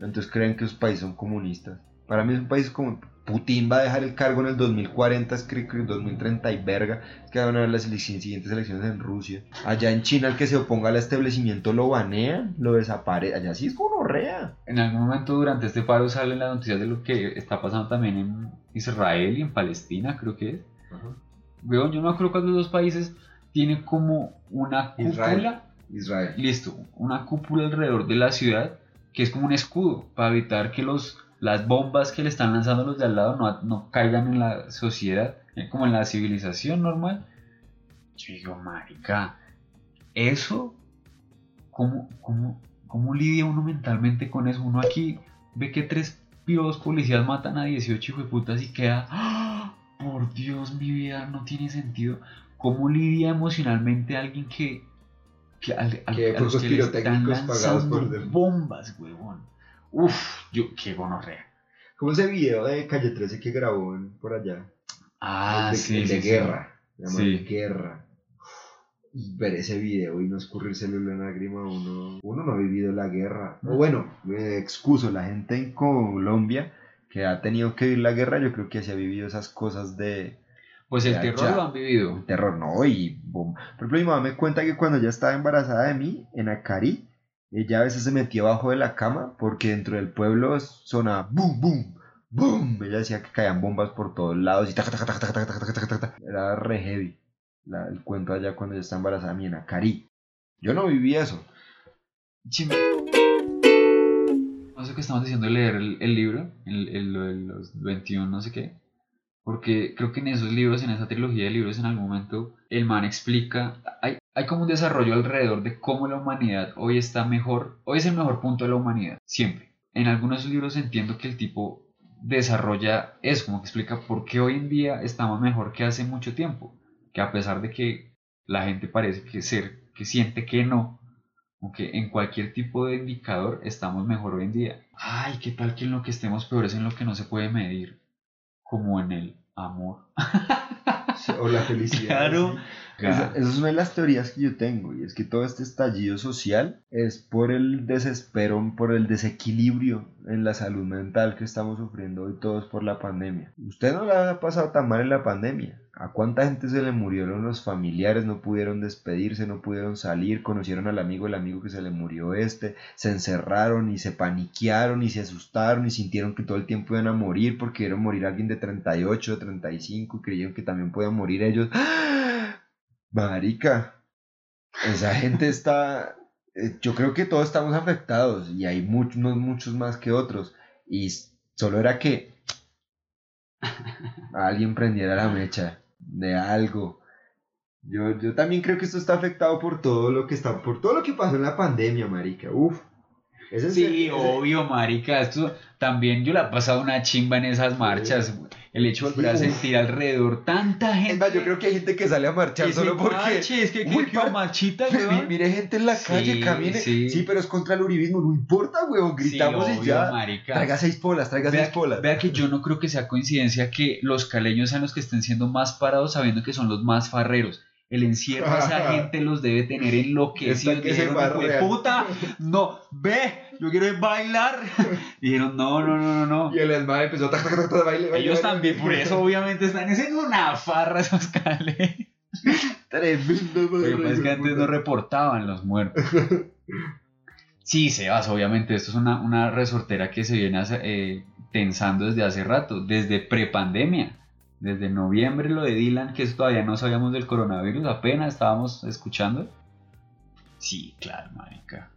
entonces creen que esos países son comunistas. Para mí es un país como Putin va a dejar el cargo en el 2040, es creo que en 2030 y verga, es que van a haber las siguientes elecciones en Rusia. Allá en China el que se oponga al establecimiento lo banean, lo desaparece. Allá sí es gonorrea. En algún momento durante este paro salen las noticias de lo que está pasando también en Israel y en Palestina, creo que es. Weón, yo no cuál de los dos países tiene como una cúpula. Israel. Israel. Listo, una cúpula alrededor de la ciudad que es como un escudo para evitar que los, las bombas que le están lanzando los de al lado no, no caigan en la sociedad, eh, como en la civilización normal. Yo digo, marica, eso, ¿cómo, cómo, cómo lidia uno mentalmente con eso? Uno aquí ve que tres pibos policías matan a 18 hijos de putas y queda, ¡Ah! por Dios, mi vida no tiene sentido. ¿Cómo lidia emocionalmente alguien que, que, al- al- Que a los que le están por lanzando dem- bombas, huevón? Uf, yo, qué gonorrea. Como ese video de Calle 13 que grabó en- por allá. Ah, el de, sí, el de sí, sí. guerra. Sí. Guerra. Y ver ese video y no escurrírsele una lágrima a uno. Uno no ha vivido la guerra. O bueno, me excuso, la gente en Colombia que ha tenido que vivir la guerra, yo creo que se ha vivido esas cosas de Pues el Ya, terror ya. lo han vivido. terror, no, y boom. Por ejemplo, mi mamá me cuenta que cuando ella estaba embarazada de mí, en Acari, ella a veces se metía abajo de la cama porque dentro del pueblo sonaba boom, boom, boom. Ella decía que caían bombas por todos lados y taca, taca, taca, taca, taca, taca, taca. Era re heavy el cuento allá cuando ella estaba embarazada en Acari. Yo no viví eso. Chim- Eso que estamos diciendo leer el, el libro, el, el- los 21 no sé qué, porque creo que en esos libros, en esa trilogía de libros, en algún momento el man explica, hay, hay como un desarrollo alrededor de cómo la humanidad hoy está mejor, hoy es el mejor punto de la humanidad, siempre. En algunos libros entiendo que el tipo desarrolla eso, como que explica por qué hoy en día estamos mejor que hace mucho tiempo, que a pesar de que la gente parece que ser, que siente que no, aunque en cualquier tipo de indicador estamos mejor hoy en día. Ay, ¿qué tal que en lo que estemos peor es en lo que no se puede medir? Como en el amor. O la felicidad. Claro. sí. Esa, esa las teorías que yo tengo, y es que todo este estallido social es por el desespero, por el desequilibrio en la salud mental que estamos sufriendo hoy todos por la pandemia. Usted no la ha pasado tan mal en la pandemia. ¿A cuánta gente se le murieron los familiares? No pudieron despedirse, no pudieron salir, conocieron al amigo, el amigo que se le murió este, se encerraron y se paniquearon y se asustaron y sintieron que todo el tiempo iban a morir porque vieron morir alguien de 38, de 35 y creyeron que también podían morir ellos. ¡Ah! Marica, esa gente está, eh, yo creo que todos estamos afectados y hay muchos, muchos más que otros y solo era que alguien prendiera la mecha de algo. Yo, yo también creo que esto está afectado por todo lo que está, por todo lo que pasó en la pandemia, marica. Uf. Ese Sí, ese- obvio, marica. Esto también yo la he pasado una chimba en esas marchas. El hecho de volver a sentir alrededor tanta gente. Es más, yo creo que hay gente que sale a marchar solo porque. marche, es que Uy, par- machita, weón. Mire gente en la Sí, calle, camine. sí. Sí. pero es contra el uribismo, no importa, weón. Gritamos Sí, y ya. marica. Traiga seis polas, traiga Vea, seis polas. vea que yo no creo que sea coincidencia que los caleños sean los que estén siendo más parados sabiendo que son los más farreros. El encierro a esa gente los debe tener enloquecidos. Que se Dijeron, "Hijo de barrean". puta, no, ve, yo quiero es bailar. Dijeron, no, no, no, no, no. Y el esmalte empezó tac, tac, tac, tac, baile, baile, Ellos baile, también, por eso obviamente están haciendo una farra esos caleños. Tremendo, pasa es que antes no reportaban los muertos. Sí, Sebas, obviamente esto es una, una resortera que se viene hace- eh, tensando desde hace rato, desde prepandemia. Desde noviembre lo de Dylan, que eso todavía no sabíamos del coronavirus, apenas estábamos escuchando. Sí, claro, marica.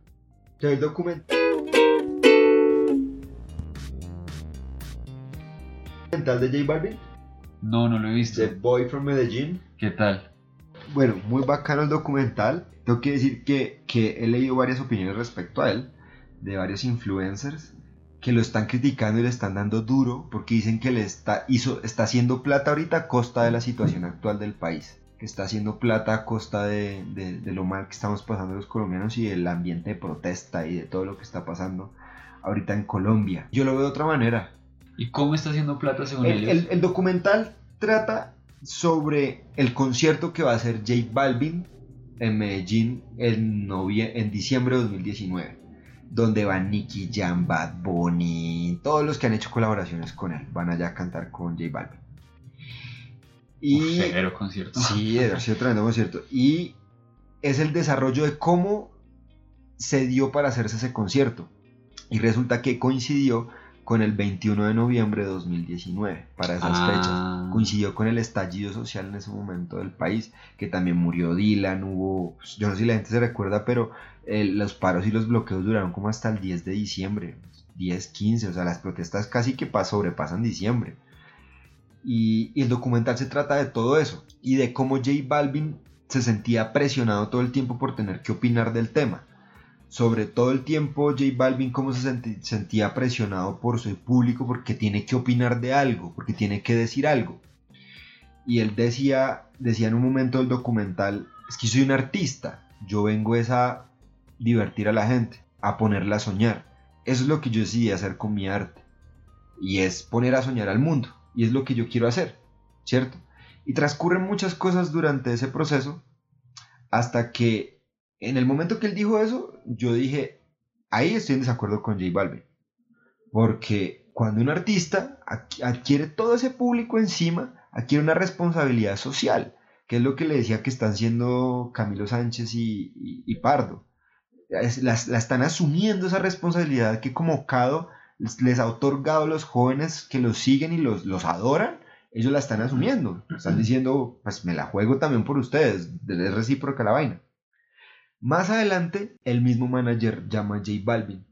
¿Te el documental de J Balvin? No, no lo he visto. The Boy from Medellín. ¿Qué tal? Bueno, muy bacano el documental. Tengo que decir que, que he leído varias opiniones respecto a él, de varios influencers, que lo están criticando y le están dando duro porque dicen que le está, hizo, está haciendo plata ahorita a costa de la situación actual del país. Que está haciendo plata a costa de, de- de lo mal que estamos pasando los colombianos y del ambiente de protesta y de todo lo que está pasando ahorita en Colombia. Yo lo veo de otra manera. ¿Y cómo está haciendo plata según El, ellos? el- el documental trata sobre el concierto que va a hacer J Balvin en Medellín en, en diciembre de 2019, donde van Nicky Jam, Bad Bunny, todos los que han hecho colaboraciones con él van allá a cantar con J Balvin. Y concierto. Sí, sido tremendo concierto. Y es el desarrollo de cómo se dio para hacerse ese concierto. Y resulta que coincidió con el 21 de noviembre de 2019, para esas Ah. fechas. Coincidió con el estallido social en ese momento del país, que también murió Dylan, hubo, pues, yo no sé si la gente se recuerda, pero eh, los paros y los bloqueos duraron como hasta el 10 de diciembre, 10, 15, o sea, las protestas casi que pas- sobrepasan diciembre. Y, y el documental se trata de todo eso y de cómo J Balvin se sentía presionado todo el tiempo por tener que opinar del tema. Sobre todo el tiempo J Balvin cómo se sentía presionado por su público porque tiene que opinar de algo, porque tiene que decir algo. Y él decía, decía en un momento del documental, es que soy un artista, yo vengo es a divertir a la gente, a ponerla a soñar. Eso es lo que yo decidí hacer con mi arte. Y es poner a soñar al mundo. Y es lo que yo quiero hacer, ¿cierto? Y transcurren muchas cosas durante ese proceso hasta que en el momento que él dijo eso, yo dije, ahí estoy en desacuerdo con J Balvin. Porque cuando un artista adqu- adquiere todo ese público encima, adquiere una responsabilidad social, que es lo que le decía que están haciendo Camilo Sánchez y, y- y Pardo. Las- la están asumiendo esa responsabilidad que como Cado les, les ha otorgado a los jóvenes que los siguen y los, los adoran, ellos la están asumiendo. Están diciendo, pues me la juego también por ustedes, es recíproca la vaina. Más adelante, el mismo manager llama a J Balvin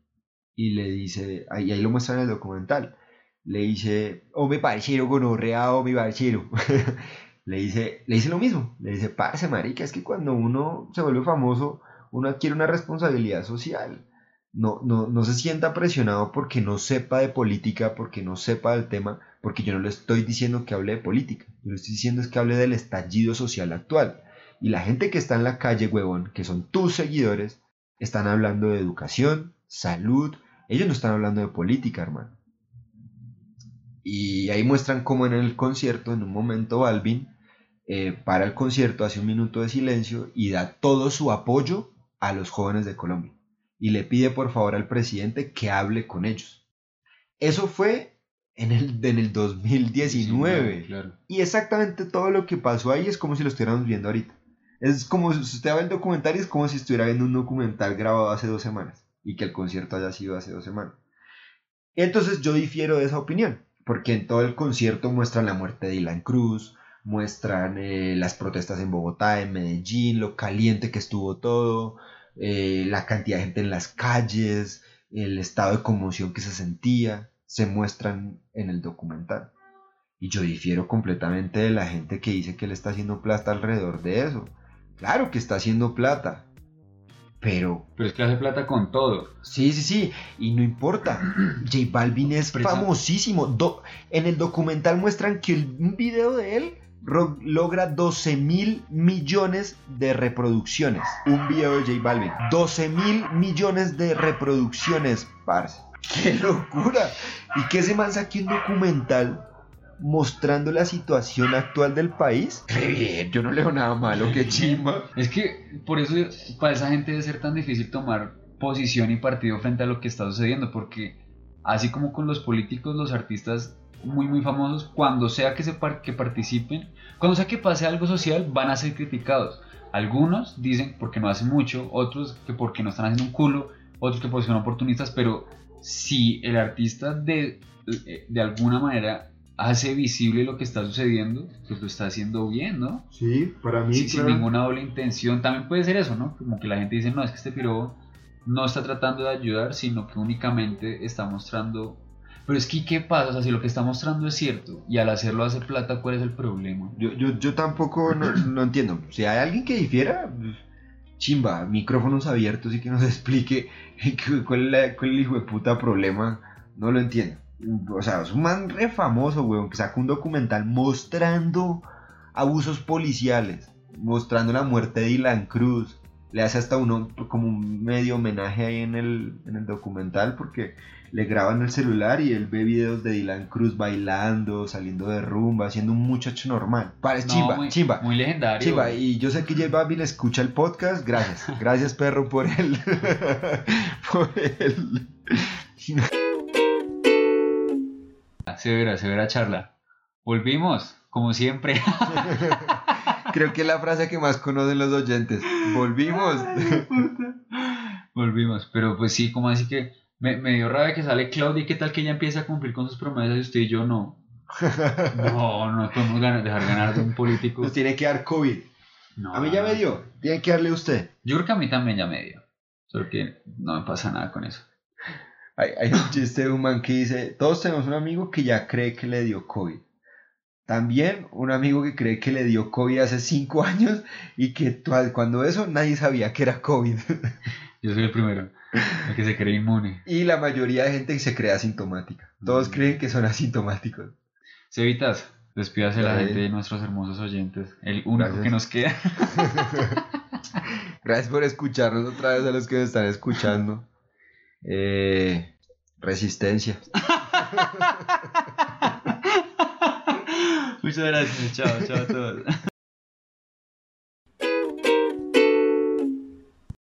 y le dice, ahí, ahí lo muestran en el documental, le dice, oh mi parcero gonorrea, mi parcero. le, dice, le dice lo mismo, le dice, parce marica, es que cuando uno se vuelve famoso, uno adquiere una responsabilidad social. No, no, no se sienta presionado porque no sepa de política, porque no sepa del tema, porque yo no le estoy diciendo que hable de política, yo le estoy diciendo es que hable del estallido social actual. Y la gente que está en la calle, huevón, que son tus seguidores, están hablando de educación, salud. Ellos no están hablando de política, hermano. Y ahí muestran cómo en el concierto, en un momento, Balvin eh, para el concierto, hace un minuto de silencio y da todo su apoyo a los jóvenes de Colombia. Y le pide por favor al presidente que hable con ellos. Eso fue en el, en el 2019. claro. Y exactamente todo lo que pasó ahí es como si lo estuviéramos viendo ahorita. Es como si usted ve el documental y es como si estuviera viendo un documental grabado hace dos semanas y que el concierto haya sido hace dos semanas. Entonces yo difiero de esa opinión, porque en todo el concierto muestran la muerte de Dylan Cruz, muestran eh, las protestas en Bogotá, en Medellín, lo caliente que estuvo todo, eh, la cantidad de gente en las calles, el estado de conmoción que se sentía, se muestran en el documental. Y yo difiero completamente de la gente que dice que le está haciendo plata alrededor de eso. Claro que está haciendo plata. Pero... Pero es que hace plata con todo. Sí, sí, sí. Y no importa. J Balvin es famosísimo. Do- en el documental muestran que el- un video de él logra 12 mil millones de reproducciones. Un video de J Balvin. 12 mil millones de reproducciones, parce. ¡Qué locura! Y que ese man saque un documental mostrando la situación actual del país. Re bien, yo no leo nada malo, qué chimba. Es que por eso para esa gente debe ser tan difícil tomar posición y partido frente a lo que está sucediendo, porque así como con los políticos, los artistas muy muy famosos, cuando sea que, se par- que participen, cuando sea que pase algo social, van a ser criticados. Algunos dicen porque no hacen mucho, otros que porque no están haciendo un culo, otros que porque son oportunistas, pero si el artista de, de alguna manera hace visible lo que está sucediendo, pues lo está haciendo bien, ¿no? Sí, para Sí, sin ninguna doble intención. También puede ser eso, ¿no? Como que la gente dice, no, es que este piro no está tratando de ayudar, sino que únicamente está mostrando... Pero es que, ¿qué pasa? O sea, si lo que está mostrando es cierto y al hacerlo hace plata, ¿cuál es el problema? Yo, yo, yo tampoco no, no entiendo. Si hay alguien que difiera, chimba, micrófonos abiertos y que nos explique cu- cuál es, la- cuál es el hijo de puta problema. No lo entiendo. O sea, es un man re famoso, weón, que saca un documental mostrando abusos policiales, mostrando la muerte de Dylan Cruz. Le hace hasta uno como un medio homenaje ahí en el, en el documental porque le graban el celular y él ve videos de Dylan Cruz bailando, saliendo de rumba, siendo un muchacho normal. Parece No, chimba, muy, chimba. Muy legendario. Chimba, y yo sé que J Balvin escucha el podcast, gracias, gracias perro por el, por el, Severa, severa charla. Volvimos, como siempre. creo que es la frase que más conocen los oyentes, volvimos, Volvimos, pero pues sí, como así que me, me dio rabia que sale Claudia y qué tal que ella empieza a cumplir con sus promesas y usted y yo no. No, no podemos ganar- dejar ganar de un político. nos tiene que dar COVID, No, a mí ya me dio, tiene que darle usted, Yo creo que a mí también ya me dio. Solo que no me pasa nada con eso. Hay, hay un chiste de un man que dice, todos tenemos un amigo que ya cree que le dio COVID, también un amigo que cree que le dio COVID hace cinco años y que cuando eso nadie sabía que era COVID. Yo soy el primero, el que se cree inmune. Y la mayoría de gente se cree asintomática. Todos Mm. creen que son asintomáticos. Cevitas, despídase la gente de nuestros hermosos oyentes. El único Gracias. que nos queda. Gracias por escucharnos otra vez a los que nos están escuchando. Eh, resistencia. Muchas gracias. Chao, chao a todos.